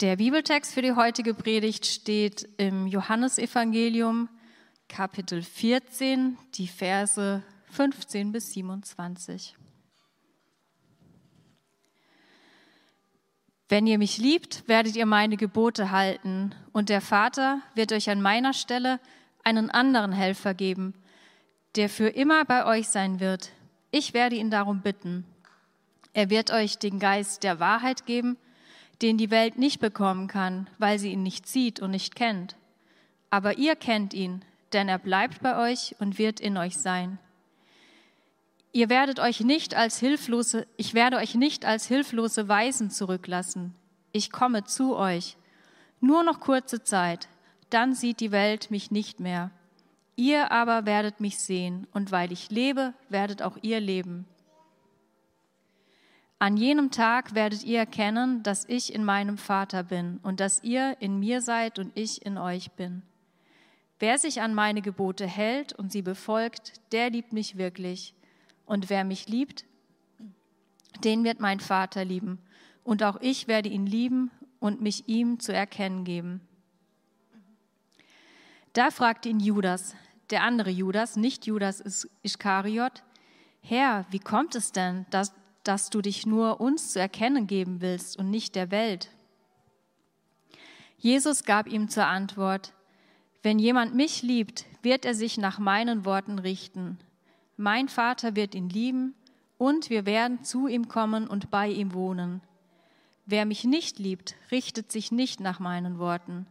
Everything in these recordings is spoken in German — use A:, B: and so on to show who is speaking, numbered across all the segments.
A: Der Bibeltext für die heutige Predigt steht im Johannesevangelium Kapitel 14, die Verse 15 bis 27. Wenn ihr mich liebt, werdet ihr meine Gebote halten, und der Vater wird euch an meiner Stelle einen anderen Helfer geben, der für immer bei euch sein wird. Ich werde ihn darum bitten. Er wird euch den Geist der Wahrheit geben, den die Welt nicht bekommen kann, weil sie ihn nicht sieht und nicht kennt. Aber ihr kennt ihn, denn er bleibt bei euch und wird in euch sein. Ihr werdet euch nicht als hilflose, ich werde euch nicht als hilflose Weisen zurücklassen. Ich komme zu euch. Nur noch kurze Zeit, dann sieht die Welt mich nicht mehr. Ihr aber werdet mich sehen, und weil ich lebe, werdet auch ihr leben. An jenem Tag werdet ihr erkennen, dass ich in meinem Vater bin und dass ihr in mir seid und ich in euch bin. Wer sich an meine Gebote hält und sie befolgt, der liebt mich wirklich. Und wer mich liebt, den wird mein Vater lieben. Und auch ich werde ihn lieben und mich ihm zu erkennen geben. Da fragte ihn Judas, der andere Judas, nicht Judas Iskariot, Herr, wie kommt es denn, dass, dass du dich nur uns zu erkennen geben willst und nicht der Welt? Jesus gab ihm zur Antwort, wenn jemand mich liebt, wird er sich nach meinen Worten richten. Mein Vater wird ihn lieben und wir werden zu ihm kommen und bei ihm wohnen. Wer mich nicht liebt, richtet sich nicht nach meinen Worten.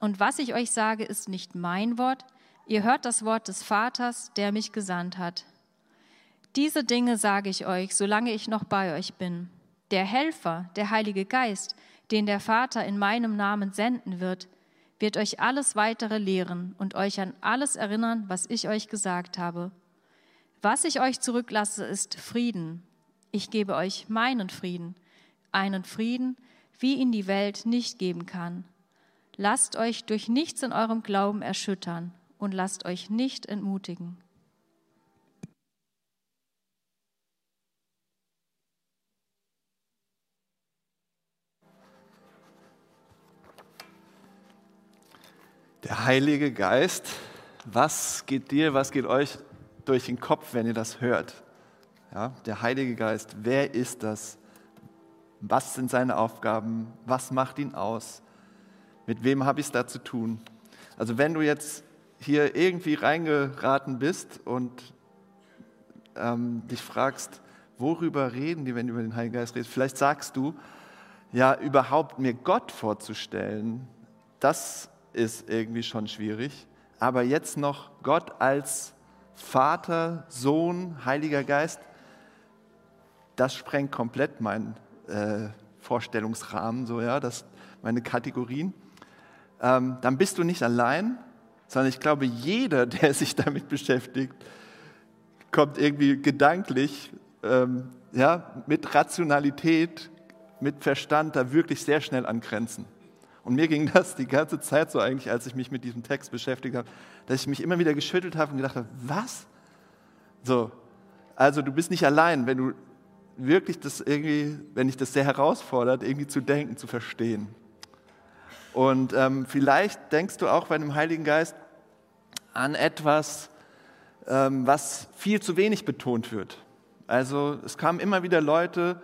A: Und was ich euch sage, ist nicht mein Wort, ihr hört das Wort des Vaters, der mich gesandt hat. Diese Dinge sage ich euch, solange ich noch bei euch bin. Der Helfer, der Heilige Geist, den der Vater in meinem Namen senden wird, wird euch alles weitere lehren und euch an alles erinnern, was ich euch gesagt habe. Was ich euch zurücklasse, ist Frieden. Ich gebe euch meinen Frieden, einen Frieden, wie ihn die Welt nicht geben kann. Lasst euch durch nichts in eurem Glauben erschüttern und lasst euch nicht entmutigen.
B: Der Heilige Geist, was geht dir, was geht euch durch den Kopf, wenn ihr das hört? Ja, der Heilige Geist, wer ist das? Was sind seine Aufgaben? Was macht ihn aus? Mit wem habe ich es da zu tun? Also wenn du jetzt hier irgendwie reingeraten bist und ähm, dich fragst, worüber reden die, wenn du über den Heiligen Geist redest, vielleicht sagst du, ja, überhaupt mir Gott vorzustellen, das ist irgendwie schon schwierig. Aber jetzt noch Gott als Vater, Sohn, Heiliger Geist, das sprengt komplett meinen äh, Vorstellungsrahmen, so ja, das, meine Kategorien. Ähm, dann bist du nicht allein, sondern ich glaube, jeder, der sich damit beschäftigt, kommt irgendwie gedanklich, ähm, ja, mit Rationalität, mit Verstand da wirklich sehr schnell an Grenzen. Und mir ging das die ganze Zeit so eigentlich, als ich mich mit diesem Text beschäftigt habe, dass ich mich immer wieder geschüttelt habe und gedacht habe, was? So, also du bist nicht allein, wenn du wirklich das irgendwie, wenn dich das sehr herausfordert, irgendwie zu denken, zu verstehen. Und ähm, vielleicht denkst du auch bei dem Heiligen Geist an etwas, ähm, was viel zu wenig betont wird. Also es kamen immer wieder Leute,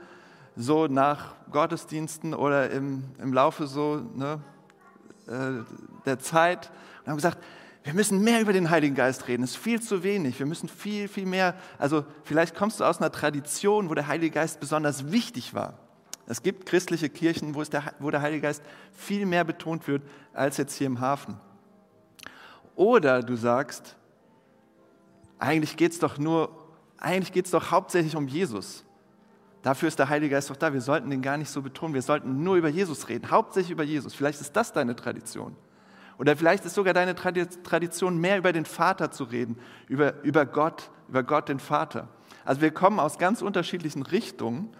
B: so nach Gottesdiensten oder im, im Laufe so ne, äh, der Zeit und haben gesagt, wir müssen mehr über den Heiligen Geist reden. Es ist viel zu wenig. Wir müssen viel, viel mehr. Also vielleicht kommst du aus einer Tradition, wo der Heilige Geist besonders wichtig war. Es gibt christliche Kirchen, wo, der, wo der Heilige Geist viel mehr betont wird als jetzt hier im Hafen. Oder du sagst, eigentlich geht es doch nur, eigentlich geht es doch hauptsächlich um Jesus. Dafür ist der Heilige Geist doch da. Wir sollten den gar nicht so betonen. Wir sollten nur über Jesus reden, hauptsächlich über Jesus. Vielleicht ist das deine Tradition. Oder vielleicht ist sogar deine Tradition, mehr über den Vater zu reden, über, über Gott, über Gott den Vater. Also wir kommen aus ganz unterschiedlichen Richtungen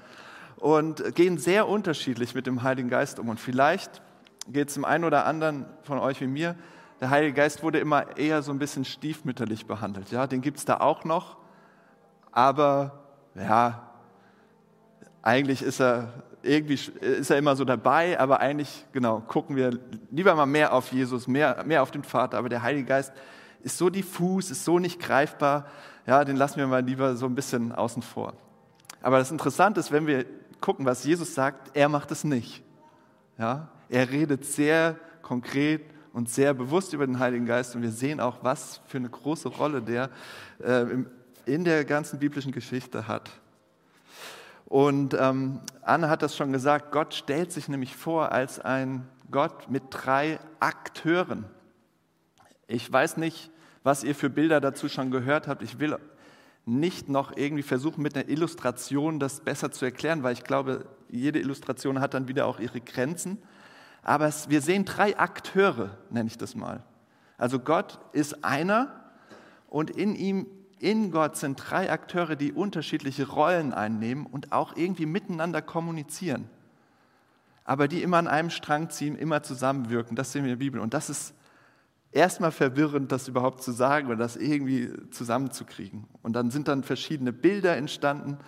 B: und gehen sehr unterschiedlich mit dem Heiligen Geist um. Und vielleicht geht es dem einen oder anderen von euch wie mir, der Heilige Geist wurde immer eher so ein bisschen stiefmütterlich behandelt. Ja, den gibt es da auch noch, aber ja, eigentlich ist er irgendwie ist er immer so dabei, aber eigentlich, genau, gucken wir lieber mal mehr auf Jesus, mehr, mehr auf den Vater. Aber der Heilige Geist ist so diffus, ist so nicht greifbar, ja, den lassen wir mal lieber so ein bisschen außen vor. Aber das Interessante ist, wenn wir gucken, was Jesus sagt, er macht es nicht. Ja, er redet sehr konkret und sehr bewusst über den Heiligen Geist und wir sehen auch, was für eine große Rolle der äh, in der ganzen biblischen Geschichte hat. Und ähm, Anne hat das schon gesagt, Gott stellt sich nämlich vor als ein Gott mit drei Akteuren. Ich weiß nicht, was ihr für Bilder dazu schon gehört habt. Ich will nicht noch irgendwie versuchen, mit einer Illustration das besser zu erklären, weil ich glaube, jede Illustration hat dann wieder auch ihre Grenzen. Aber es, wir sehen drei Akteure, nenne ich das mal. Also Gott ist einer und in ihm in Gott sind drei Akteure, die unterschiedliche Rollen einnehmen und auch irgendwie miteinander kommunizieren. Aber die immer an einem Strang ziehen, immer zusammenwirken. Das sehen wir in der Bibel. Und das ist erstmal verwirrend, das überhaupt zu sagen oder das irgendwie zusammenzukriegen. Und dann sind dann verschiedene Bilder entstanden.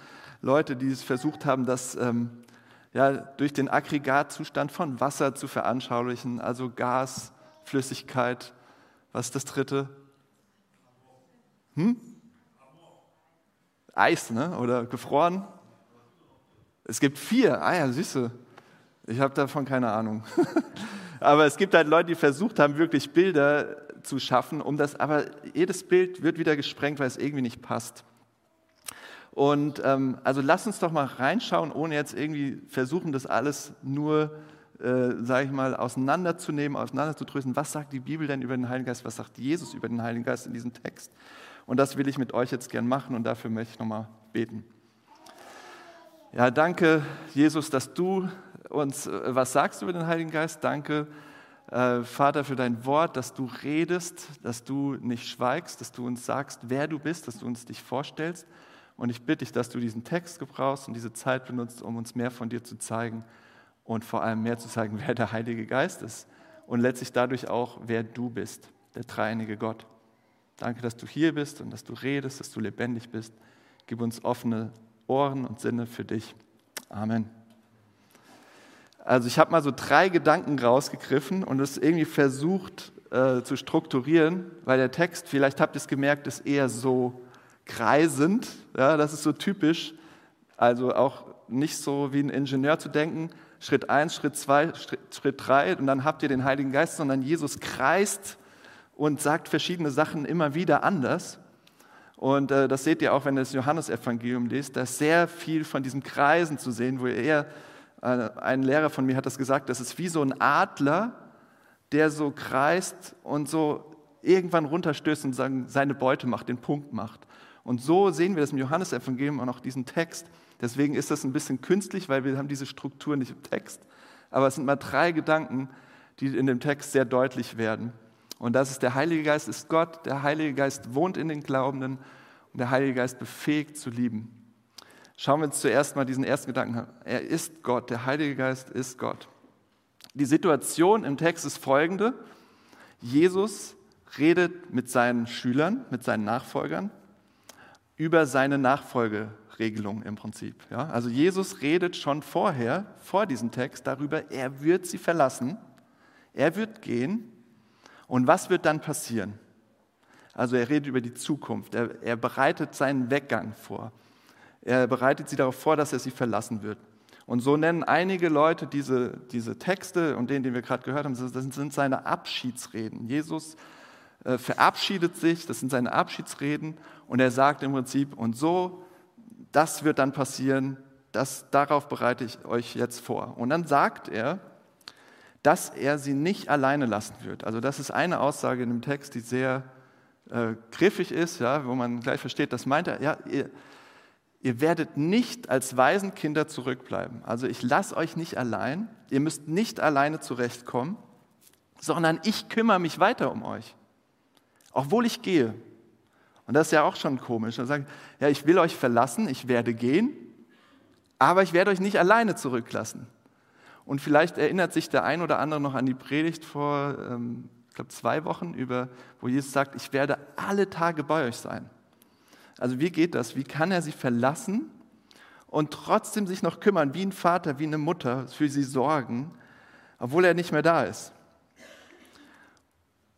B: Leute, die es versucht haben, das ähm, ja, durch den Aggregatzustand von Wasser zu veranschaulichen, also Gas, Flüssigkeit. Was ist das dritte? Hm? Eis ne? oder gefroren. Es gibt vier. Ah ja, du. Ich habe davon keine Ahnung. aber es gibt halt Leute, die versucht haben, wirklich Bilder zu schaffen, um das, aber jedes Bild wird wieder gesprengt, weil es irgendwie nicht passt. Und ähm, also lass uns doch mal reinschauen, ohne jetzt irgendwie versuchen, das alles nur, äh, sage ich mal, auseinanderzunehmen, auseinanderzudröseln. Was sagt die Bibel denn über den Heiligen Geist? Was sagt Jesus über den Heiligen Geist in diesem Text? Und das will ich mit euch jetzt gern machen und dafür möchte ich nochmal beten. Ja, danke, Jesus, dass du uns äh, was sagst über den Heiligen Geist. Danke, äh, Vater, für dein Wort, dass du redest, dass du nicht schweigst, dass du uns sagst, wer du bist, dass du uns dich vorstellst. Und ich bitte dich, dass du diesen Text gebrauchst und diese Zeit benutzt, um uns mehr von dir zu zeigen und vor allem mehr zu zeigen, wer der Heilige Geist ist und letztlich dadurch auch, wer du bist, der dreieinige Gott. Danke, dass du hier bist und dass du redest, dass du lebendig bist. Gib uns offene Ohren und Sinne für dich. Amen. Also ich habe mal so drei Gedanken rausgegriffen und es irgendwie versucht äh, zu strukturieren, weil der Text, vielleicht habt ihr es gemerkt, ist eher so kreisend. Ja, das ist so typisch. Also auch nicht so wie ein Ingenieur zu denken. Schritt eins, Schritt zwei, Schritt drei und dann habt ihr den Heiligen Geist, sondern Jesus kreist und sagt verschiedene Sachen immer wieder anders. Und äh, das seht ihr auch, wenn ihr das Johannesevangelium lest, da ist sehr viel von diesen Kreisen zu sehen, wo er, äh, ein Lehrer von mir hat das gesagt, das ist wie so ein Adler, der so kreist und so irgendwann runterstößt und sagen, seine Beute macht, den Punkt macht. Und so sehen wir das im Johannesevangelium und auch diesen Text. Deswegen ist das ein bisschen künstlich, weil wir haben diese Struktur nicht im Text. Aber es sind mal drei Gedanken, die in dem Text sehr deutlich werden. Und das ist der Heilige Geist, ist Gott. Der Heilige Geist wohnt in den Glaubenden und der Heilige Geist befähigt zu lieben. Schauen wir uns zuerst mal diesen ersten Gedanken an. Er ist Gott, der Heilige Geist ist Gott. Die Situation im Text ist folgende. Jesus redet mit seinen Schülern, mit seinen Nachfolgern über seine Nachfolgeregelung im Prinzip. Ja? Also Jesus redet schon vorher, vor diesem Text, darüber, er wird sie verlassen, er wird gehen und was wird dann passieren? Also er redet über die Zukunft. Er, er bereitet seinen Weggang vor. Er bereitet sie darauf vor, dass er sie verlassen wird. Und so nennen einige Leute diese, diese Texte und den, den wir gerade gehört haben, das sind seine Abschiedsreden. Jesus äh, verabschiedet sich, das sind seine Abschiedsreden und er sagt im Prinzip, und so, das wird dann passieren, das, darauf bereite ich euch jetzt vor. Und dann sagt er, dass er sie nicht alleine lassen wird. Also das ist eine Aussage in dem Text, die sehr äh, griffig ist, ja, wo man gleich versteht, das meint er, ja, ihr, ihr werdet nicht als Waisenkinder zurückbleiben. Also ich lasse euch nicht allein, ihr müsst nicht alleine zurechtkommen, sondern ich kümmere mich weiter um euch, obwohl ich gehe. Und das ist ja auch schon komisch. Er sagt, ja, ich will euch verlassen, ich werde gehen, aber ich werde euch nicht alleine zurücklassen. Und vielleicht erinnert sich der ein oder andere noch an die Predigt vor, ähm, ich glaube, zwei Wochen, über, wo Jesus sagt, ich werde alle Tage bei euch sein. Also wie geht das? Wie kann er sie verlassen und trotzdem sich noch kümmern, wie ein Vater, wie eine Mutter, für sie sorgen, obwohl er nicht mehr da ist.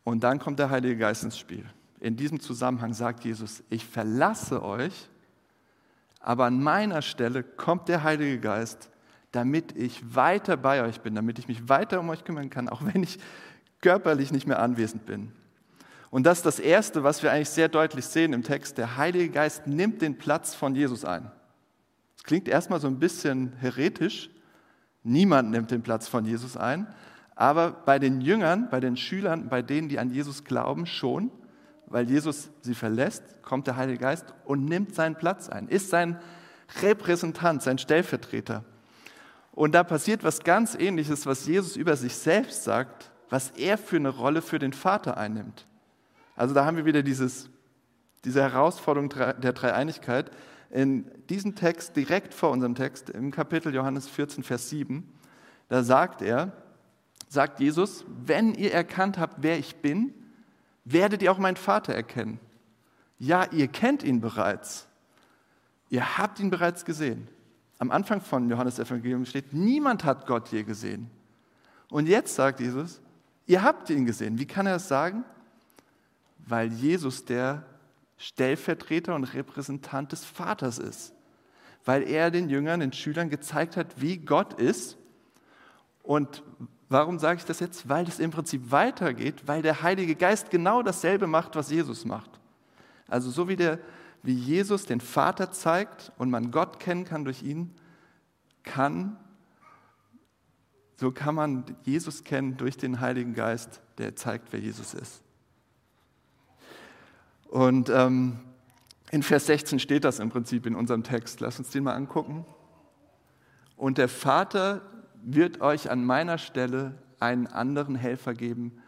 B: Und dann kommt der Heilige Geist ins Spiel. In diesem Zusammenhang sagt Jesus, ich verlasse euch, aber an meiner Stelle kommt der Heilige Geist, damit ich weiter bei euch bin, damit ich mich weiter um euch kümmern kann, auch wenn ich körperlich nicht mehr anwesend bin. Und das ist das Erste, was wir eigentlich sehr deutlich sehen im Text. Der Heilige Geist nimmt den Platz von Jesus ein. Das klingt erstmal so ein bisschen heretisch. Niemand nimmt den Platz von Jesus ein. Aber bei den Jüngern, bei den Schülern, bei denen, die an Jesus glauben, schon, weil Jesus sie verlässt, kommt der Heilige Geist und nimmt seinen Platz ein, ist sein Repräsentant, sein Stellvertreter. Und da passiert was ganz Ähnliches, was Jesus über sich selbst sagt, was er für eine Rolle für den Vater einnimmt. Also da haben wir wieder dieses, diese Herausforderung der Dreieinigkeit. In diesem Text, direkt vor unserem Text, im Kapitel Johannes 14, Vers 7, da sagt er, sagt Jesus, wenn ihr erkannt habt, wer ich bin, werdet ihr auch meinen Vater erkennen. Ja, ihr kennt ihn bereits. Ihr habt ihn bereits gesehen. Am Anfang von Johannes Evangelium steht, niemand hat Gott je gesehen. Und jetzt sagt Jesus, ihr habt ihn gesehen. Wie kann er das sagen? weil Jesus der Stellvertreter und Repräsentant des Vaters ist. Weil er den Jüngern, den Schülern gezeigt hat, wie Gott ist. Und warum sage ich das jetzt? Weil es im Prinzip weitergeht, weil der Heilige Geist genau dasselbe macht, was Jesus macht. Also so wie, der, wie Jesus den Vater zeigt und man Gott kennen kann durch ihn, kann, so kann man Jesus kennen durch den Heiligen Geist, der zeigt, wer Jesus ist. Und ähm, in Vers 16 steht das im Prinzip in unserem Text. Lass uns den mal angucken. Und der Vater wird euch an meiner Stelle einen anderen Helfer geben,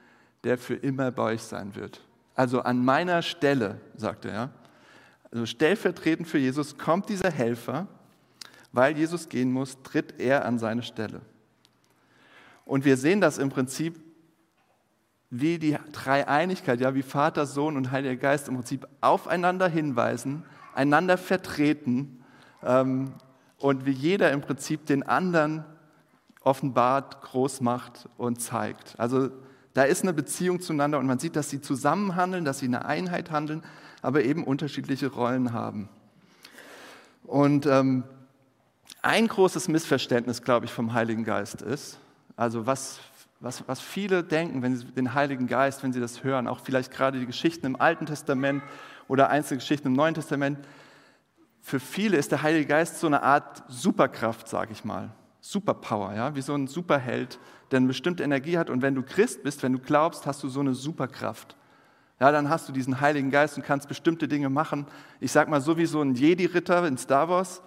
B: der für immer bei euch sein wird. Also an meiner Stelle, sagt er. Also stellvertretend für Jesus kommt dieser Helfer, weil Jesus gehen muss, tritt er an seine Stelle. Und wir sehen das im Prinzip wie die Dreieinigkeit, ja, wie Vater, Sohn und Heiliger Geist im Prinzip aufeinander hinweisen, einander vertreten ähm, und wie jeder im Prinzip den anderen offenbart, groß macht und zeigt. Also da ist eine Beziehung zueinander und man sieht, dass sie zusammen handeln, dass sie eine Einheit handeln, aber eben unterschiedliche Rollen haben. Und ähm, ein großes Missverständnis, glaube ich, vom Heiligen Geist ist, also was was, was viele denken, wenn sie den Heiligen Geist, wenn sie das hören, auch vielleicht gerade die Geschichten im Alten Testament oder einzelne Geschichten im Neuen Testament, für viele ist der Heilige Geist so eine Art Superkraft, sage ich mal. Superpower, ja, wie so ein Superheld, der eine bestimmte Energie hat. Und wenn du Christ bist, wenn du glaubst, hast du so eine Superkraft. Ja, dann hast du diesen Heiligen Geist und kannst bestimmte Dinge machen. Ich sage mal, so wie so ein Jedi-Ritter in Star Wars,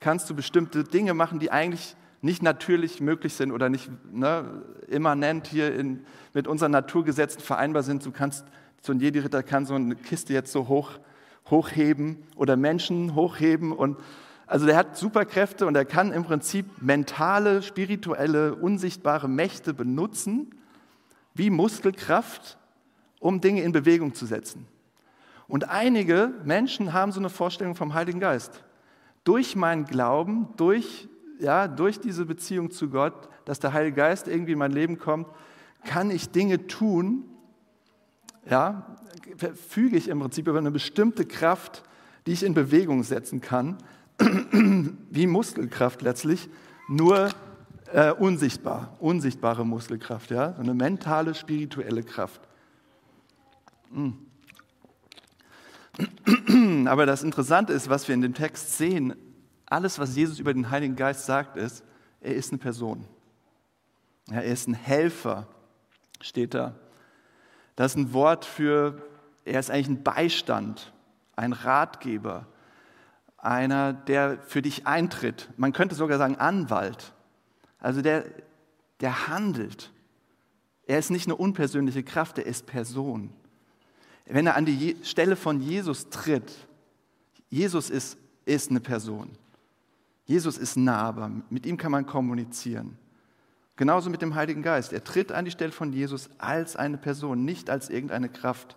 B: kannst du bestimmte Dinge machen, die eigentlich nicht natürlich möglich sind oder nicht ne, immanent hier in, mit unseren Naturgesetzen vereinbar sind. Du kannst, so ein Jedi-Ritter kann so eine Kiste jetzt so hoch, hochheben oder Menschen hochheben und also der hat Superkräfte und er kann im Prinzip mentale, spirituelle, unsichtbare Mächte benutzen, wie Muskelkraft, um Dinge in Bewegung zu setzen. Und einige Menschen haben so eine Vorstellung vom Heiligen Geist. Durch meinen Glauben, durch ja, durch diese Beziehung zu Gott, dass der Heilige Geist irgendwie in mein Leben kommt, kann ich Dinge tun, ja, verfüge ich im Prinzip über eine bestimmte Kraft, die ich in Bewegung setzen kann, wie Muskelkraft letztlich, nur äh, unsichtbar, unsichtbare Muskelkraft, ja, eine mentale, spirituelle Kraft. Aber das Interessante ist, was wir in dem Text sehen, alles, was Jesus über den Heiligen Geist sagt, ist, er ist eine Person. er ist ein Helfer, steht da. Das ist ein Wort für, er ist eigentlich ein Beistand, ein Ratgeber, einer, der für dich eintritt. Man könnte sogar sagen Anwalt. Also der, der handelt. Er ist nicht eine unpersönliche Kraft, er ist Person. Wenn er an die Stelle von Jesus tritt, Jesus ist, ist eine Person. Jesus ist nahbar, mit ihm kann man kommunizieren. Genauso mit dem Heiligen Geist. Er tritt an die Stelle von Jesus als eine Person, nicht als irgendeine Kraft.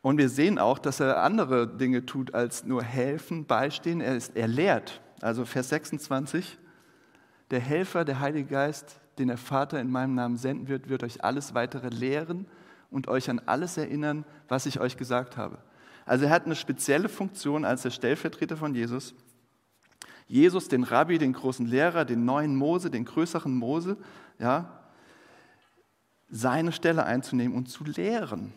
B: Und wir sehen auch, dass er andere Dinge tut als nur helfen, beistehen. Er, ist, er lehrt. Also Vers 26, der Helfer, der Heilige Geist, den der Vater in meinem Namen senden wird, wird euch alles weitere lehren und euch an alles erinnern, was ich euch gesagt habe. Also er hat eine spezielle Funktion als der Stellvertreter von Jesus. Jesus, den Rabbi, den großen Lehrer, den neuen Mose, den größeren Mose, ja, seine Stelle einzunehmen und zu lehren.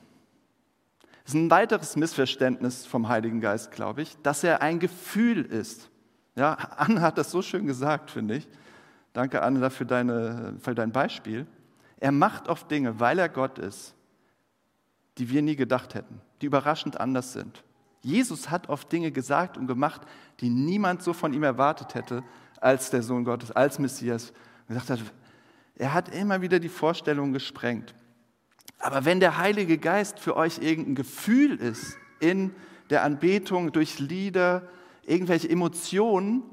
B: Das ist ein weiteres Missverständnis vom Heiligen Geist, glaube ich, dass er ein Gefühl ist. Ja, Anne hat das so schön gesagt, finde ich. Danke, Anne, für, deine, für dein Beispiel. Er macht oft Dinge, weil er Gott ist, die wir nie gedacht hätten, die überraschend anders sind. Jesus hat oft Dinge gesagt und gemacht, die niemand so von ihm erwartet hätte, als der Sohn Gottes, als Messias. Gesagt hat, er hat immer wieder die Vorstellung gesprengt. Aber wenn der Heilige Geist für euch irgendein Gefühl ist in der Anbetung durch Lieder, irgendwelche Emotionen,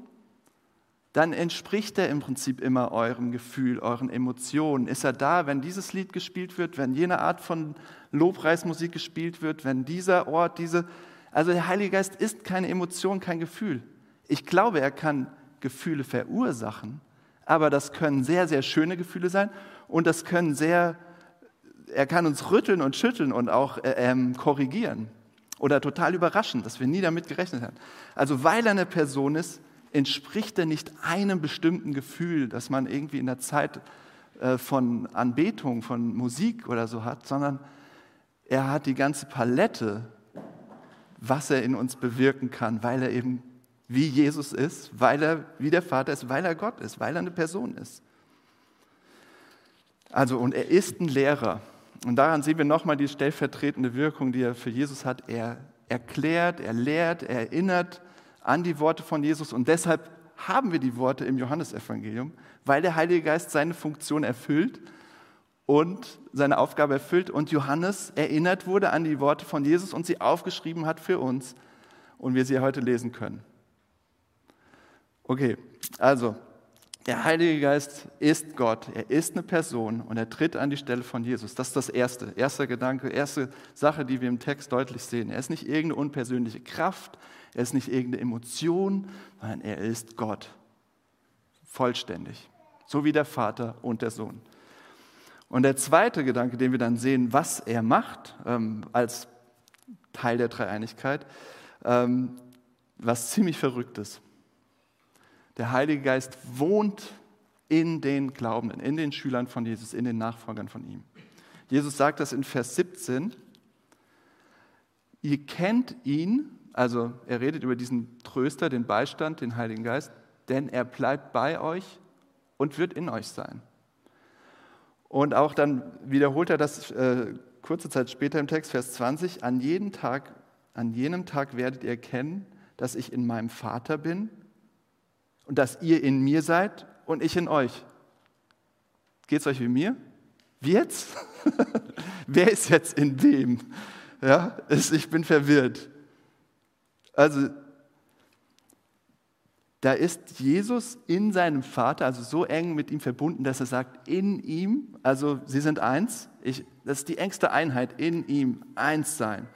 B: dann entspricht er im Prinzip immer eurem Gefühl, euren Emotionen. Ist er da, wenn dieses Lied gespielt wird, wenn jene Art von Lobpreismusik gespielt wird, wenn dieser Ort, diese... Also der Heilige Geist ist keine Emotion, kein Gefühl. Ich glaube, er kann Gefühle verursachen, aber das können sehr, sehr schöne Gefühle sein und das können sehr er kann uns rütteln und schütteln und auch äh, ähm, korrigieren oder total überraschen, dass wir nie damit gerechnet haben. Also weil er eine Person ist, entspricht er nicht einem bestimmten Gefühl, das man irgendwie in der Zeit äh, von Anbetung, von Musik oder so hat, sondern er hat die ganze Palette, was er in uns bewirken kann, weil er eben wie Jesus ist, weil er wie der Vater ist, weil er Gott ist, weil er eine Person ist. Also, und er ist ein Lehrer. Und daran sehen wir nochmal die stellvertretende Wirkung, die er für Jesus hat. Er erklärt, er lehrt, er erinnert an die Worte von Jesus. Und deshalb haben wir die Worte im Johannesevangelium, weil der Heilige Geist seine Funktion erfüllt und seine Aufgabe erfüllt und Johannes erinnert wurde an die Worte von Jesus und sie aufgeschrieben hat für uns und wir sie heute lesen können. Okay, also der Heilige Geist ist Gott, er ist eine Person und er tritt an die Stelle von Jesus. Das ist das Erste, erster Gedanke, erste Sache, die wir im Text deutlich sehen. Er ist nicht irgendeine unpersönliche Kraft, er ist nicht irgendeine Emotion, sondern er ist Gott. Vollständig. So wie der Vater und der Sohn. Und der zweite Gedanke, den wir dann sehen, was er macht ähm, als Teil der Dreieinigkeit, ähm, was ziemlich verrückt ist. Der Heilige Geist wohnt in den Glaubenden, in den Schülern von Jesus, in den Nachfolgern von ihm. Jesus sagt das in Vers 17. Ihr kennt ihn, also er redet über diesen Tröster, den Beistand, den Heiligen Geist, denn er bleibt bei euch und wird in euch sein. Und auch dann wiederholt er das äh, kurze Zeit später im Text, Vers 20, an, jeden Tag, an jenem Tag werdet ihr erkennen, dass ich in meinem Vater bin und dass ihr in mir seid und ich in euch. Geht es euch wie mir? Wie jetzt? Wer ist jetzt in wem? Ja, ich bin verwirrt. Also, da ist Jesus in seinem Vater, also so eng mit ihm verbunden, dass er sagt, in ihm, also sie sind eins, ich, das ist die engste Einheit, in ihm, eins sein.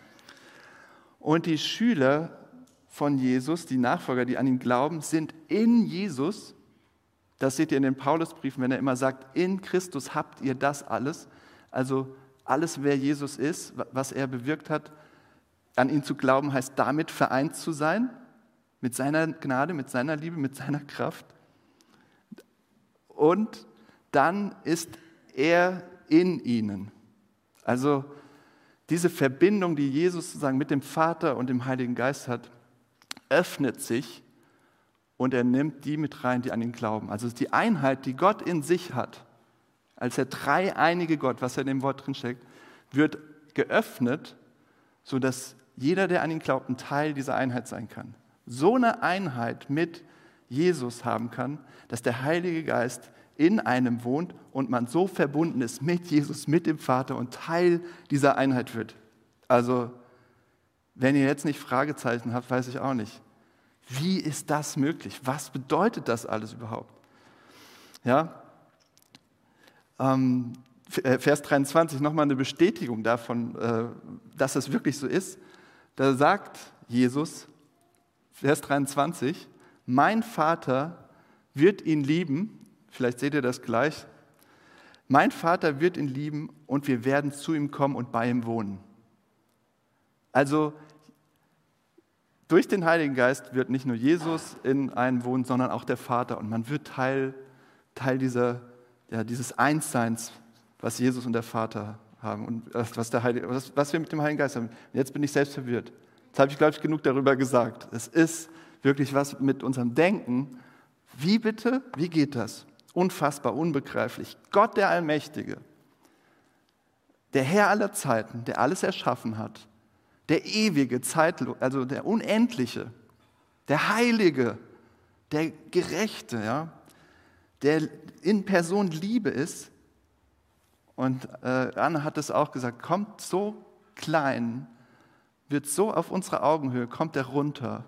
B: Und die Schüler von Jesus, die Nachfolger, die an ihn glauben, sind in Jesus. Das seht ihr in den Paulusbriefen, wenn er immer sagt, in Christus habt ihr das alles. Also alles, wer Jesus ist, was er bewirkt hat, an ihn zu glauben, heißt damit vereint zu sein, mit seiner Gnade, mit seiner Liebe, mit seiner Kraft. Und dann ist er in ihnen. Also diese Verbindung, die Jesus sozusagen mit dem Vater und dem Heiligen Geist hat, öffnet sich und er nimmt die mit rein, die an ihn glauben. Also die Einheit, die Gott in sich hat, als der dreieinige Gott, was er in dem Wort drin steckt, wird geöffnet, sodass jeder, der an ihn glaubt, ein Teil dieser Einheit sein kann. So eine Einheit mit Jesus haben kann, dass der Heilige Geist in einem wohnt und man so verbunden ist mit Jesus, mit dem Vater und Teil dieser Einheit wird. Also wenn ihr jetzt nicht Fragezeichen habt, weiß ich auch nicht. Wie ist das möglich? Was bedeutet das alles überhaupt? Ja, ähm, äh, Vers 23 nochmal eine Bestätigung davon, äh, dass es wirklich so ist. Da sagt Jesus, Vers 23, mein Vater wird ihn lieben, vielleicht seht ihr das gleich, mein Vater wird ihn lieben und wir werden zu ihm kommen und bei ihm wohnen. Also durch den Heiligen Geist wird nicht nur Jesus in einem wohnen, sondern auch der Vater und man wird Teil, Teil dieser, ja, dieses Einsseins was Jesus und der Vater haben und was, der Heilige, was, was wir mit dem Heiligen Geist haben. Jetzt bin ich selbst verwirrt. Jetzt habe ich, glaube ich, genug darüber gesagt. Es ist wirklich was mit unserem Denken. Wie bitte? Wie geht das? Unfassbar, unbegreiflich. Gott der Allmächtige, der Herr aller Zeiten, der alles erschaffen hat, der ewige, zeitlos, also der unendliche, der Heilige, der Gerechte, ja, der in Person Liebe ist, und äh, Anne hat es auch gesagt, kommt so klein, wird so auf unsere Augenhöhe, kommt er runter,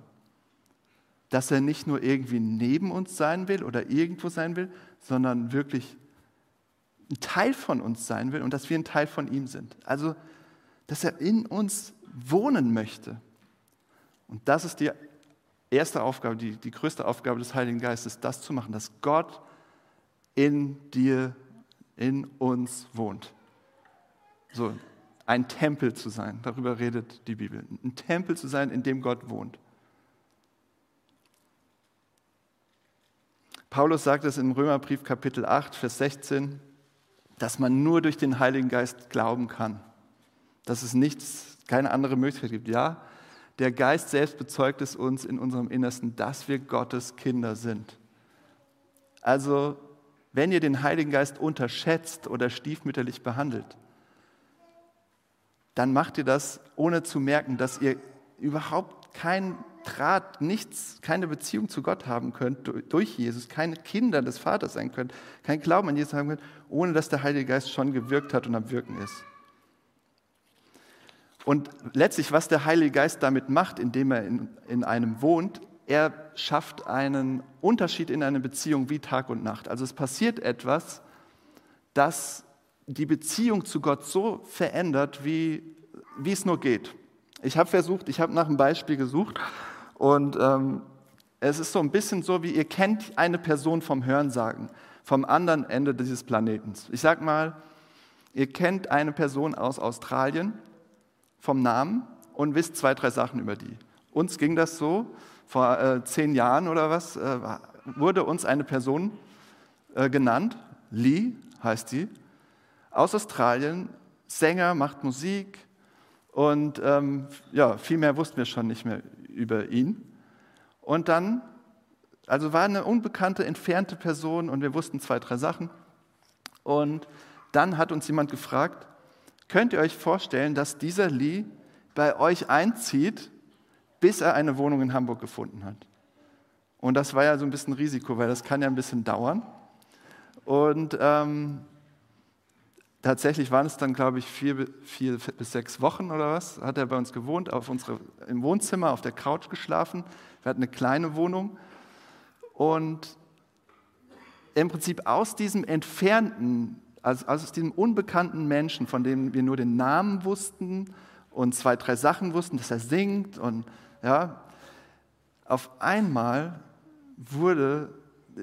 B: dass er nicht nur irgendwie neben uns sein will oder irgendwo sein will, sondern wirklich ein Teil von uns sein will und dass wir ein Teil von ihm sind. Also, dass er in uns wohnen möchte. Und das ist die erste Aufgabe, die, die größte Aufgabe des Heiligen Geistes, das zu machen, dass Gott in dir in uns wohnt. So, ein Tempel zu sein, darüber redet die Bibel. Ein Tempel zu sein, in dem Gott wohnt. Paulus sagt es im Römerbrief Kapitel 8, Vers 16, dass man nur durch den Heiligen Geist glauben kann. Dass es nichts, keine andere Möglichkeit gibt. Ja, der Geist selbst bezeugt es uns in unserem Innersten, dass wir Gottes Kinder sind. Also wenn ihr den Heiligen Geist unterschätzt oder stiefmütterlich behandelt, dann macht ihr das, ohne zu merken, dass ihr überhaupt keinen Draht, nichts, keine Beziehung zu Gott haben könnt durch Jesus, keine Kinder des Vaters sein könnt, kein Glauben an Jesus haben könnt, ohne dass der Heilige Geist schon gewirkt hat und am Wirken ist. Und letztlich, was der Heilige Geist damit macht, indem er in, in einem wohnt, er schafft einen Unterschied in einer Beziehung wie Tag und Nacht. Also es passiert etwas, das die Beziehung zu Gott so verändert, wie, wie es nur geht. Ich habe versucht, ich habe nach einem Beispiel gesucht und ähm, es ist so ein bisschen so, wie ihr kennt eine Person vom Hörensagen, vom anderen Ende dieses Planetens. Ich sage mal, ihr kennt eine Person aus Australien vom Namen und wisst zwei, drei Sachen über die. Uns ging das so, vor äh, zehn Jahren oder was, äh, wurde uns eine Person äh, genannt, Lee heißt sie, aus Australien, Sänger, macht Musik und ähm, ja, viel mehr wussten wir schon nicht mehr über ihn. Und dann, also war eine unbekannte, entfernte Person und wir wussten zwei, drei Sachen. Und dann hat uns jemand gefragt, könnt ihr euch vorstellen, dass dieser Lee bei euch einzieht bis er eine Wohnung in Hamburg gefunden hat. Und das war ja so ein bisschen Risiko, weil das kann ja ein bisschen dauern. Und ähm, tatsächlich waren es dann, glaube ich, vier, vier, bis sechs Wochen oder was, hat er bei uns gewohnt, auf unsere, im Wohnzimmer, auf der Couch geschlafen. Wir hatten eine kleine Wohnung. Und im Prinzip aus diesem entfernten, also aus diesem unbekannten Menschen, von dem wir nur den Namen wussten und zwei, drei Sachen wussten, dass er singt und ja, auf einmal wurde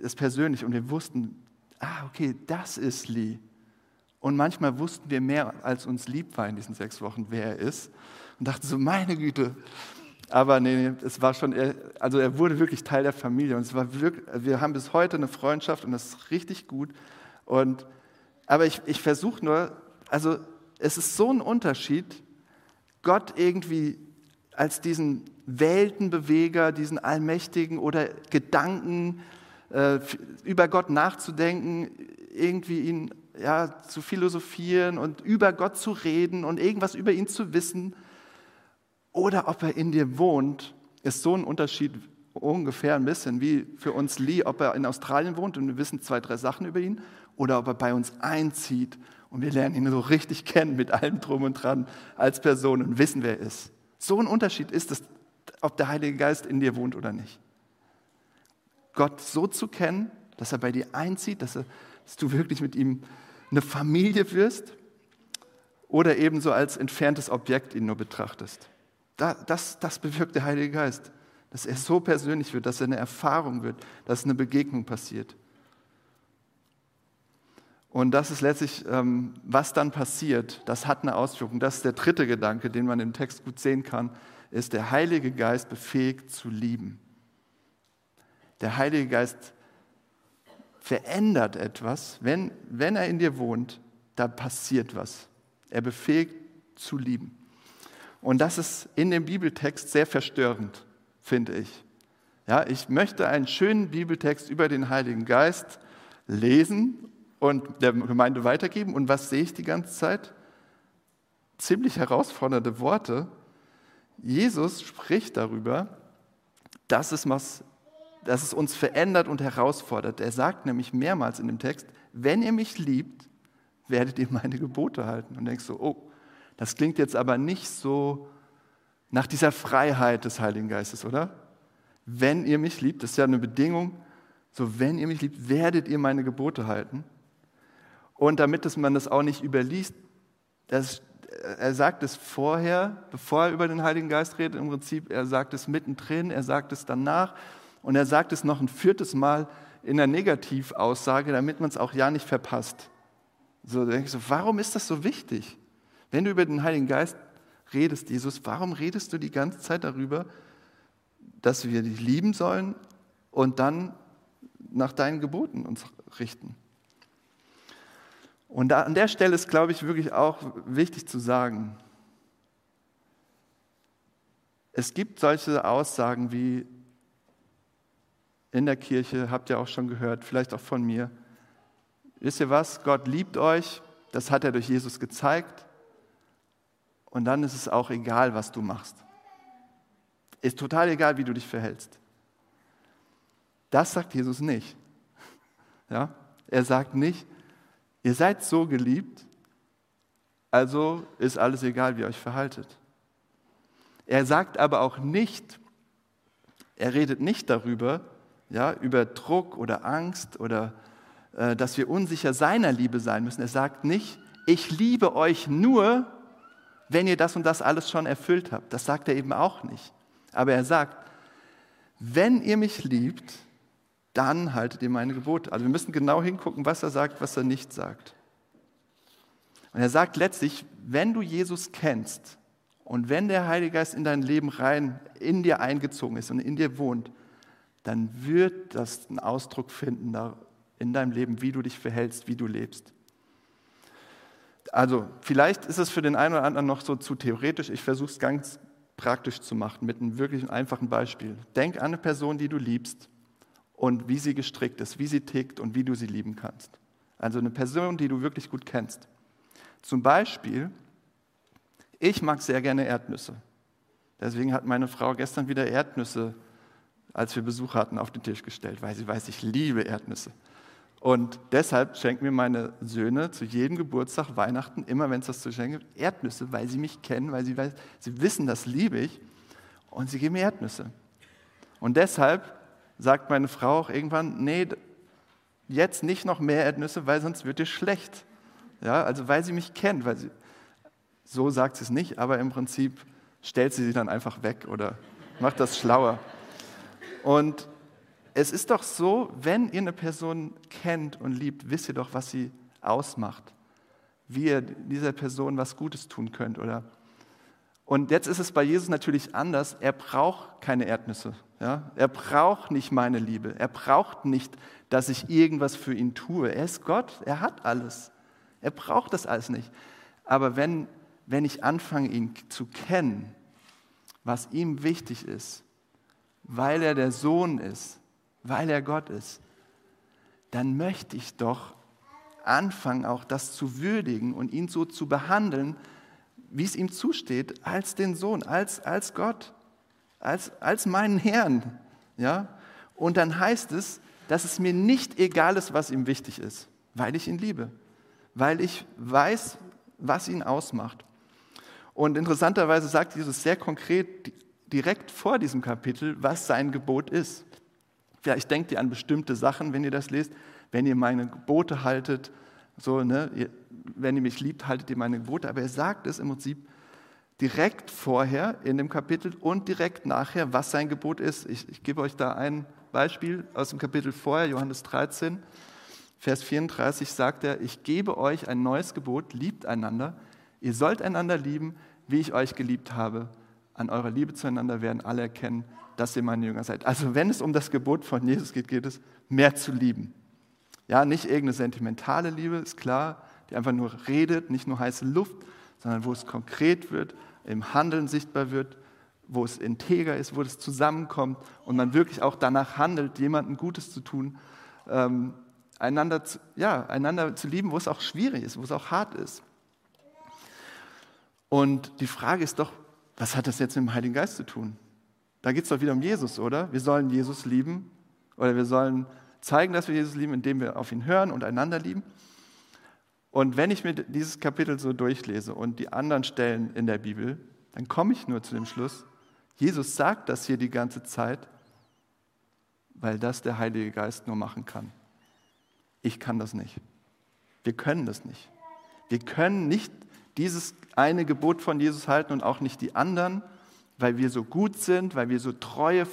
B: es persönlich und wir wussten, ah, okay, das ist Lee. Und manchmal wussten wir mehr, als uns lieb war in diesen sechs Wochen, wer er ist. Und dachten so, meine Güte. Aber nee, es war schon, also er wurde wirklich Teil der Familie. Und es war wirklich, wir haben bis heute eine Freundschaft und das ist richtig gut. Und, aber ich, ich versuche nur, also es ist so ein Unterschied, Gott irgendwie als diesen Weltenbeweger, diesen Allmächtigen oder Gedanken äh, über Gott nachzudenken, irgendwie ihn ja, zu philosophieren und über Gott zu reden und irgendwas über ihn zu wissen. Oder ob er in dir wohnt, ist so ein Unterschied ungefähr ein bisschen wie für uns Lee, ob er in Australien wohnt und wir wissen zwei, drei Sachen über ihn oder ob er bei uns einzieht und wir lernen ihn so richtig kennen mit allem drum und dran als Person und wissen, wer er ist. So ein Unterschied ist es, ob der Heilige Geist in dir wohnt oder nicht. Gott so zu kennen, dass er bei dir einzieht, dass, er, dass du wirklich mit ihm eine Familie wirst oder ebenso als entferntes Objekt ihn nur betrachtest. Das, das bewirkt der Heilige Geist, dass er so persönlich wird, dass er eine Erfahrung wird, dass eine Begegnung passiert. Und das ist letztlich, ähm, was dann passiert, das hat eine Auswirkung. Das ist der dritte Gedanke, den man im Text gut sehen kann, ist, der Heilige Geist befähigt zu lieben. Der Heilige Geist verändert etwas. Wenn, wenn er in dir wohnt, da passiert was. Er befähigt zu lieben. Und das ist in dem Bibeltext sehr verstörend, finde ich. Ja, ich möchte einen schönen Bibeltext über den Heiligen Geist lesen und der Gemeinde weitergeben. Und was sehe ich die ganze Zeit? Ziemlich herausfordernde Worte. Jesus spricht darüber, dass es, was, dass es uns verändert und herausfordert. Er sagt nämlich mehrmals in dem Text, wenn ihr mich liebt, werdet ihr meine Gebote halten. Und denkst so, oh, das klingt jetzt aber nicht so nach dieser Freiheit des Heiligen Geistes, oder? Wenn ihr mich liebt, das ist ja eine Bedingung, so wenn ihr mich liebt, werdet ihr meine Gebote halten. Und damit man das auch nicht überliest, das, er sagt es vorher, bevor er über den Heiligen Geist redet, im Prinzip, er sagt es mittendrin, er sagt es danach und er sagt es noch ein viertes Mal in der Negativaussage, damit man es auch ja nicht verpasst. So denke ich so, warum ist das so wichtig? Wenn du über den Heiligen Geist redest, Jesus, warum redest du die ganze Zeit darüber, dass wir dich lieben sollen und dann nach deinen Geboten uns richten? Und an der Stelle ist, glaube ich, wirklich auch wichtig zu sagen, es gibt solche Aussagen wie in der Kirche, habt ihr auch schon gehört, vielleicht auch von mir. Wisst ihr was? Gott liebt euch, das hat er durch Jesus gezeigt. Und dann ist es auch egal, was du machst. Ist total egal, wie du dich verhältst. Das sagt Jesus nicht. Ja? Er sagt nicht, Ihr seid so geliebt, also ist alles egal, wie ihr euch verhaltet. Er sagt aber auch nicht, er redet nicht darüber, ja, über Druck oder Angst oder äh, dass wir unsicher seiner Liebe sein müssen. Er sagt nicht, ich liebe euch nur, wenn ihr das und das alles schon erfüllt habt. Das sagt er eben auch nicht. Aber er sagt, wenn ihr mich liebt, dann haltet ihr meine Gebote. Also wir müssen genau hingucken, was er sagt, was er nicht sagt. Und er sagt letztlich, wenn du Jesus kennst und wenn der Heilige Geist in dein Leben rein, in dir eingezogen ist und in dir wohnt, dann wird das einen Ausdruck finden in deinem Leben, wie du dich verhältst, wie du lebst. Also vielleicht ist es für den einen oder anderen noch so zu theoretisch. Ich versuche es ganz praktisch zu machen mit einem wirklich einfachen Beispiel. Denk an eine Person, die du liebst und wie sie gestrickt ist, wie sie tickt und wie du sie lieben kannst. Also eine Person, die du wirklich gut kennst. Zum Beispiel, ich mag sehr gerne Erdnüsse. Deswegen hat meine Frau gestern wieder Erdnüsse, als wir Besuch hatten, auf den Tisch gestellt, weil sie weiß, ich liebe Erdnüsse. Und deshalb schenken mir meine Söhne zu jedem Geburtstag, Weihnachten, immer wenn es das zu schenken gibt, Erdnüsse, weil sie mich kennen, weil sie, weiß, sie wissen, das liebe ich. Und sie geben mir Erdnüsse. Und deshalb sagt meine Frau auch irgendwann, nee, jetzt nicht noch mehr Erdnüsse, weil sonst wird dir schlecht. Ja, also weil sie mich kennt, weil sie, so sagt sie es nicht, aber im Prinzip stellt sie sie dann einfach weg oder macht das schlauer. Und es ist doch so, wenn ihr eine Person kennt und liebt, wisst ihr doch, was sie ausmacht, wie ihr dieser Person was Gutes tun könnt oder und jetzt ist es bei Jesus natürlich anders. Er braucht keine Erdnüsse. Ja? Er braucht nicht meine Liebe. Er braucht nicht, dass ich irgendwas für ihn tue. Er ist Gott. Er hat alles. Er braucht das alles nicht. Aber wenn, wenn ich anfange, ihn zu kennen, was ihm wichtig ist, weil er der Sohn ist, weil er Gott ist, dann möchte ich doch anfangen, auch das zu würdigen und ihn so zu behandeln, wie es ihm zusteht, als den Sohn, als, als Gott, als, als meinen Herrn. Ja? Und dann heißt es, dass es mir nicht egal ist, was ihm wichtig ist, weil ich ihn liebe, weil ich weiß, was ihn ausmacht. Und interessanterweise sagt Jesus sehr konkret direkt vor diesem Kapitel, was sein Gebot ist. Vielleicht denkt ihr an bestimmte Sachen, wenn ihr das lest. Wenn ihr meine Gebote haltet, So, ne, wenn ihr mich liebt, haltet ihr meine Gebote. Aber er sagt es im Prinzip direkt vorher in dem Kapitel und direkt nachher, was sein Gebot ist. Ich, ich gebe euch da ein Beispiel aus dem Kapitel vorher, Johannes 13, Vers 34 sagt er, ich gebe euch ein neues Gebot, liebt einander. Ihr sollt einander lieben, wie ich euch geliebt habe. An eurer Liebe zueinander werden alle erkennen, dass ihr meine Jünger seid. Also wenn es um das Gebot von Jesus geht, geht es, mehr zu lieben. Ja, nicht irgendeine sentimentale Liebe, ist klar, die einfach nur redet, nicht nur heiße Luft, sondern wo es konkret wird, im Handeln sichtbar wird, wo es integer ist, wo es zusammenkommt und man wirklich auch danach handelt, jemandem Gutes zu tun, ähm, einander, zu, ja, einander zu lieben, wo es auch schwierig ist, wo es auch hart ist. Und die Frage ist doch, was hat das jetzt mit dem Heiligen Geist zu tun? Da geht es doch wieder um Jesus, oder? Wir sollen Jesus lieben oder wir sollen zeigen, dass wir Jesus lieben, indem wir auf ihn hören und einander lieben. Und wenn ich mir dieses Kapitel so durchlese und die anderen Stellen in der Bibel, dann komme ich nur zu dem Schluss, Jesus sagt das hier die ganze Zeit, weil das der Heilige Geist nur machen kann. Ich kann das nicht. Wir können das nicht. Wir können nicht dieses eine Gebot von Jesus halten und auch nicht die anderen, weil wir so gut sind, weil wir so treue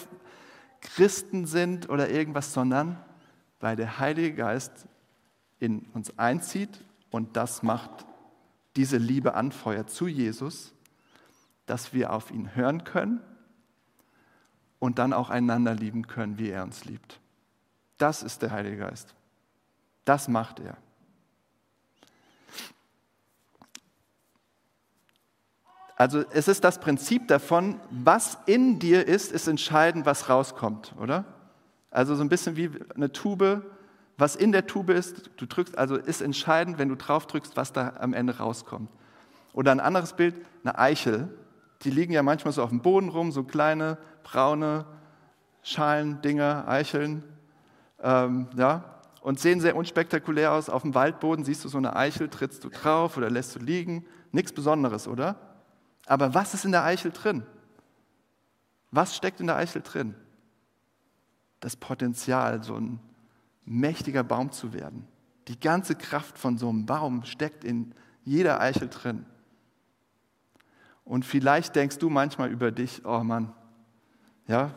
B: Christen sind oder irgendwas, sondern weil der Heilige Geist in uns einzieht und das macht, diese Liebe anfeuert zu Jesus, dass wir auf ihn hören können und dann auch einander lieben können, wie er uns liebt. Das ist der Heilige Geist. Das macht er. Also es ist das Prinzip davon, was in dir ist, ist entscheidend, was rauskommt, oder? Also so ein bisschen wie eine Tube, was in der Tube ist, du drückst, also ist entscheidend, wenn du drauf drückst, was da am Ende rauskommt. Oder ein anderes Bild, eine Eichel, die liegen ja manchmal so auf dem Boden rum, so kleine, braune Schalen, Dinger, Eicheln, ähm, ja, und sehen sehr unspektakulär aus. Auf dem Waldboden siehst du so eine Eichel, trittst du drauf oder lässt du liegen. Nichts Besonderes, oder? Aber was ist in der Eichel drin? Was steckt in der Eichel drin? Das Potenzial, so ein mächtiger Baum zu werden. Die ganze Kraft von so einem Baum steckt in jeder Eichel drin. Und vielleicht denkst du manchmal über dich, oh Mann, ja,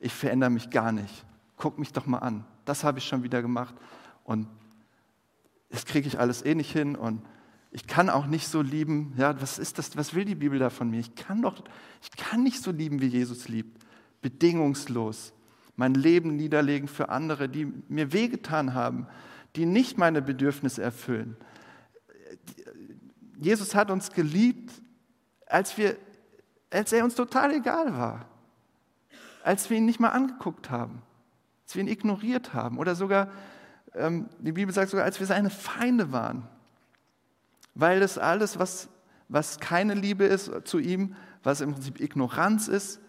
B: ich verändere mich gar nicht. Guck mich doch mal an. Das habe ich schon wieder gemacht und das kriege ich alles eh nicht hin und ich kann auch nicht so lieben, ja, was ist das, was will die Bibel da von mir? Ich kann doch, ich kann nicht so lieben, wie Jesus liebt, bedingungslos. Mein Leben niederlegen für andere, die mir wehgetan haben, die nicht meine Bedürfnisse erfüllen. Jesus hat uns geliebt, als, wir, als er uns total egal war, als wir ihn nicht mal angeguckt haben, als wir ihn ignoriert haben. Oder sogar, ähm, die Bibel sagt sogar, als wir seine Feinde waren. Weil das alles, was, was keine Liebe ist zu ihm, was im Prinzip Ignoranz ist,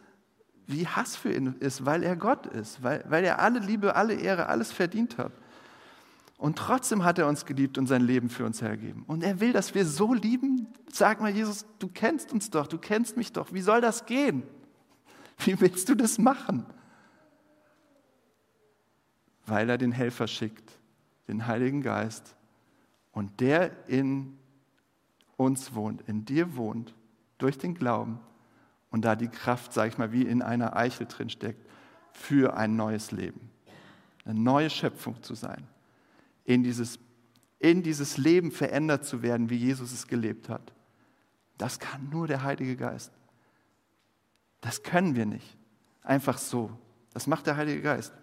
B: wie Hass für ihn ist, weil er Gott ist, weil, weil er alle Liebe, alle Ehre, alles verdient hat. Und trotzdem hat er uns geliebt und sein Leben für uns hergegeben. Und er will, dass wir so lieben. Sag mal, Jesus, du kennst uns doch, du kennst mich doch. Wie soll das gehen? Wie willst du das machen? Weil er den Helfer schickt, den Heiligen Geist. Und der in uns wohnt, in dir wohnt, durch den Glauben und da die Kraft, sage ich mal, wie in einer Eichel drin steckt, für ein neues Leben, eine neue Schöpfung zu sein, in dieses, in dieses Leben verändert zu werden, wie Jesus es gelebt hat. Das kann nur der Heilige Geist. Das können wir nicht. Einfach so. Das macht der Heilige Geist.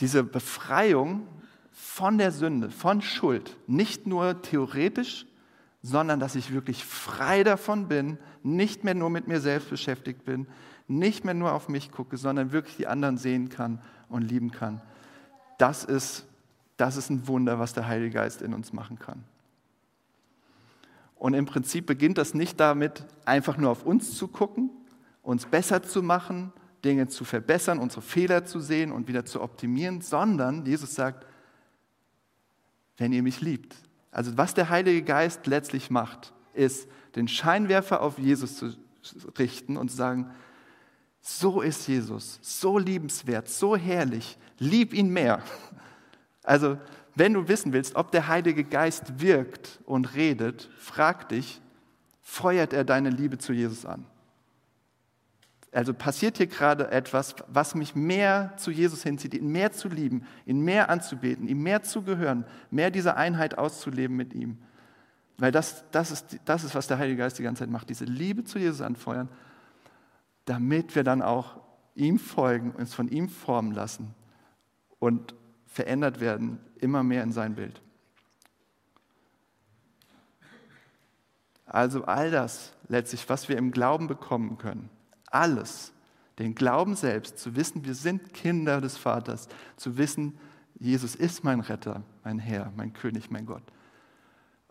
B: Diese Befreiung von der Sünde, von Schuld, nicht nur theoretisch, sondern dass ich wirklich frei davon bin, nicht mehr nur mit mir selbst beschäftigt bin, nicht mehr nur auf mich gucke, sondern wirklich die anderen sehen kann und lieben kann. Das ist, das ist ein Wunder, was der Heilige Geist in uns machen kann. Und im Prinzip beginnt das nicht damit, einfach nur auf uns zu gucken, uns besser zu machen, Dinge zu verbessern, unsere Fehler zu sehen und wieder zu optimieren, sondern Jesus sagt, wenn ihr mich liebt. Also was der Heilige Geist letztlich macht, ist, den Scheinwerfer auf Jesus zu richten und zu sagen, so ist Jesus, so liebenswert, so herrlich, lieb ihn mehr. Also, wenn du wissen willst, ob der Heilige Geist wirkt und redet, frag dich, feuert er deine Liebe zu Jesus an? Also passiert hier gerade etwas, was mich mehr zu Jesus hinzieht, ihn mehr zu lieben, ihn mehr anzubeten, ihm mehr zu gehören, mehr diese Einheit auszuleben mit ihm. Weil das, das, ist, das ist, was der Heilige Geist die ganze Zeit macht, diese Liebe zu Jesus anfeuern, damit wir dann auch ihm folgen, uns von ihm formen lassen und verändert werden, immer mehr in sein Bild. Also all das letztlich, was wir im Glauben bekommen können, alles, den Glauben selbst, zu wissen, wir sind Kinder des Vaters, zu wissen, Jesus ist mein Retter, mein Herr, mein König, mein Gott.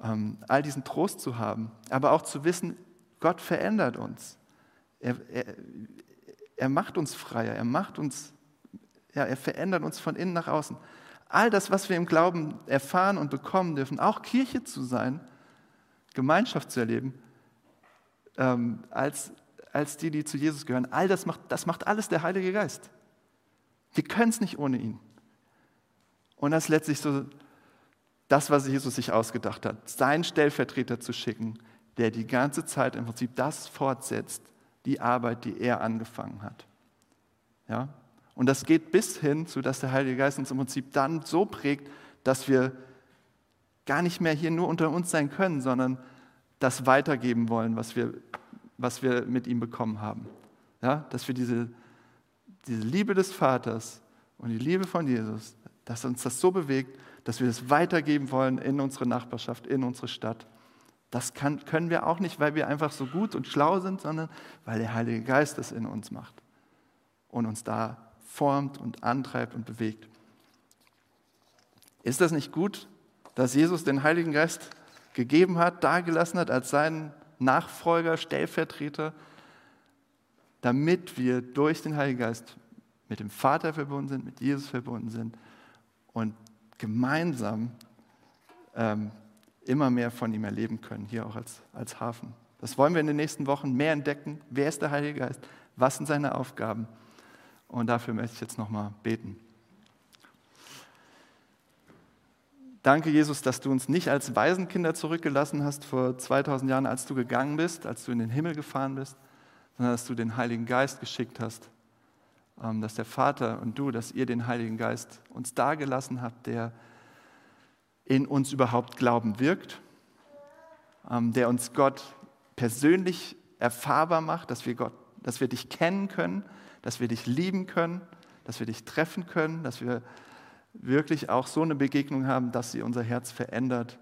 B: Ähm, all diesen Trost zu haben, aber auch zu wissen, Gott verändert uns. Er, er, er macht uns freier, er macht uns, ja, er verändert uns von innen nach außen. All das, was wir im Glauben erfahren und bekommen dürfen, auch Kirche zu sein, Gemeinschaft zu erleben, ähm, als, als die, die zu Jesus gehören, all das macht, das macht alles der Heilige Geist. Wir können es nicht ohne ihn. Und das ist letztlich so das, was Jesus sich ausgedacht hat, seinen Stellvertreter zu schicken, der die ganze Zeit im Prinzip das fortsetzt, die Arbeit, die er angefangen hat. Ja? Und das geht bis hin zu, dass der Heilige Geist uns im Prinzip dann so prägt, dass wir gar nicht mehr hier nur unter uns sein können, sondern das weitergeben wollen, was wir, was wir mit ihm bekommen haben. Ja? Dass wir diese, diese Liebe des Vaters und die Liebe von Jesus, dass uns das so bewegt, dass wir das weitergeben wollen in unsere Nachbarschaft, in unsere Stadt. Das kann, können wir auch nicht, weil wir einfach so gut und schlau sind, sondern weil der Heilige Geist es in uns macht und uns da formt und antreibt und bewegt. Ist das nicht gut, dass Jesus den Heiligen Geist gegeben hat, dagelassen hat als seinen Nachfolger, Stellvertreter, damit wir durch den Heiligen Geist mit dem Vater verbunden sind, mit Jesus verbunden sind und gemeinsam ähm, immer mehr von ihm erleben können, hier auch als, als Hafen. Das wollen wir in den nächsten Wochen mehr entdecken. Wer ist der Heilige Geist? Was sind seine Aufgaben? Und dafür möchte ich jetzt nochmal beten. Danke, Jesus, dass du uns nicht als Waisenkinder zurückgelassen hast vor 2000 Jahren, als du gegangen bist, als du in den Himmel gefahren bist, sondern dass du den Heiligen Geist geschickt hast, ähm, dass der Vater und du, dass ihr den Heiligen Geist uns dagelassen habt, der in uns überhaupt Glauben wirkt, ähm, der uns Gott persönlich erfahrbar macht, dass wir, Gott, dass wir dich kennen können, dass wir dich lieben können, dass wir dich treffen können, dass wir wirklich auch so eine Begegnung haben, dass sie unser Herz verändert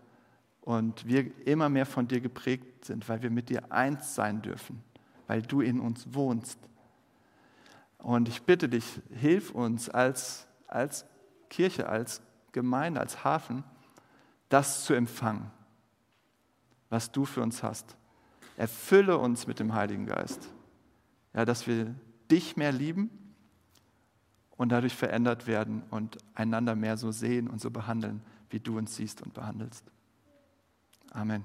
B: und wir immer mehr von dir geprägt sind, weil wir mit dir eins sein dürfen, weil du in uns wohnst. Und ich bitte dich, hilf uns als, als Kirche, als Gemeinde, als Hafen, das zu empfangen, was du für uns hast. Erfülle uns mit dem Heiligen Geist. Ja, dass wir dich mehr lieben und dadurch verändert werden und einander mehr so sehen und so behandeln, wie du uns siehst und behandelst. Amen.